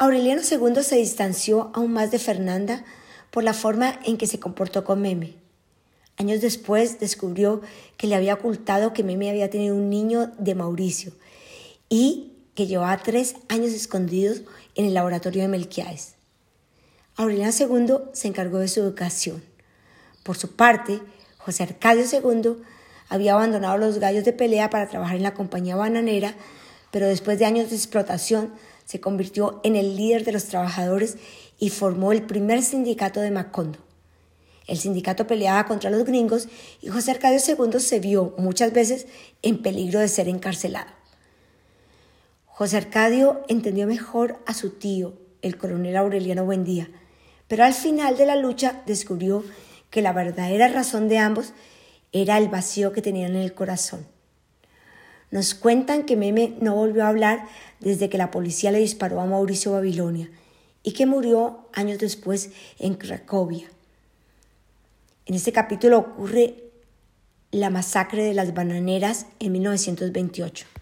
Aureliano II se distanció aún más de Fernanda por la forma en que se comportó con Meme. Años después descubrió que le había ocultado que Meme había tenido un niño de Mauricio y que llevaba tres años escondidos en el laboratorio de Melquiades. Aureliano II se encargó de su educación. Por su parte, José Arcadio II había abandonado los gallos de pelea para trabajar en la compañía bananera, pero después de años de explotación se convirtió en el líder de los trabajadores y formó el primer sindicato de Macondo. El sindicato peleaba contra los gringos y José Arcadio II se vio muchas veces en peligro de ser encarcelado. José Arcadio entendió mejor a su tío, el coronel Aureliano Buendía, pero al final de la lucha descubrió que la verdadera razón de ambos era el vacío que tenían en el corazón. Nos cuentan que Meme no volvió a hablar desde que la policía le disparó a Mauricio Babilonia y que murió años después en Cracovia. En este capítulo ocurre la masacre de las bananeras en 1928.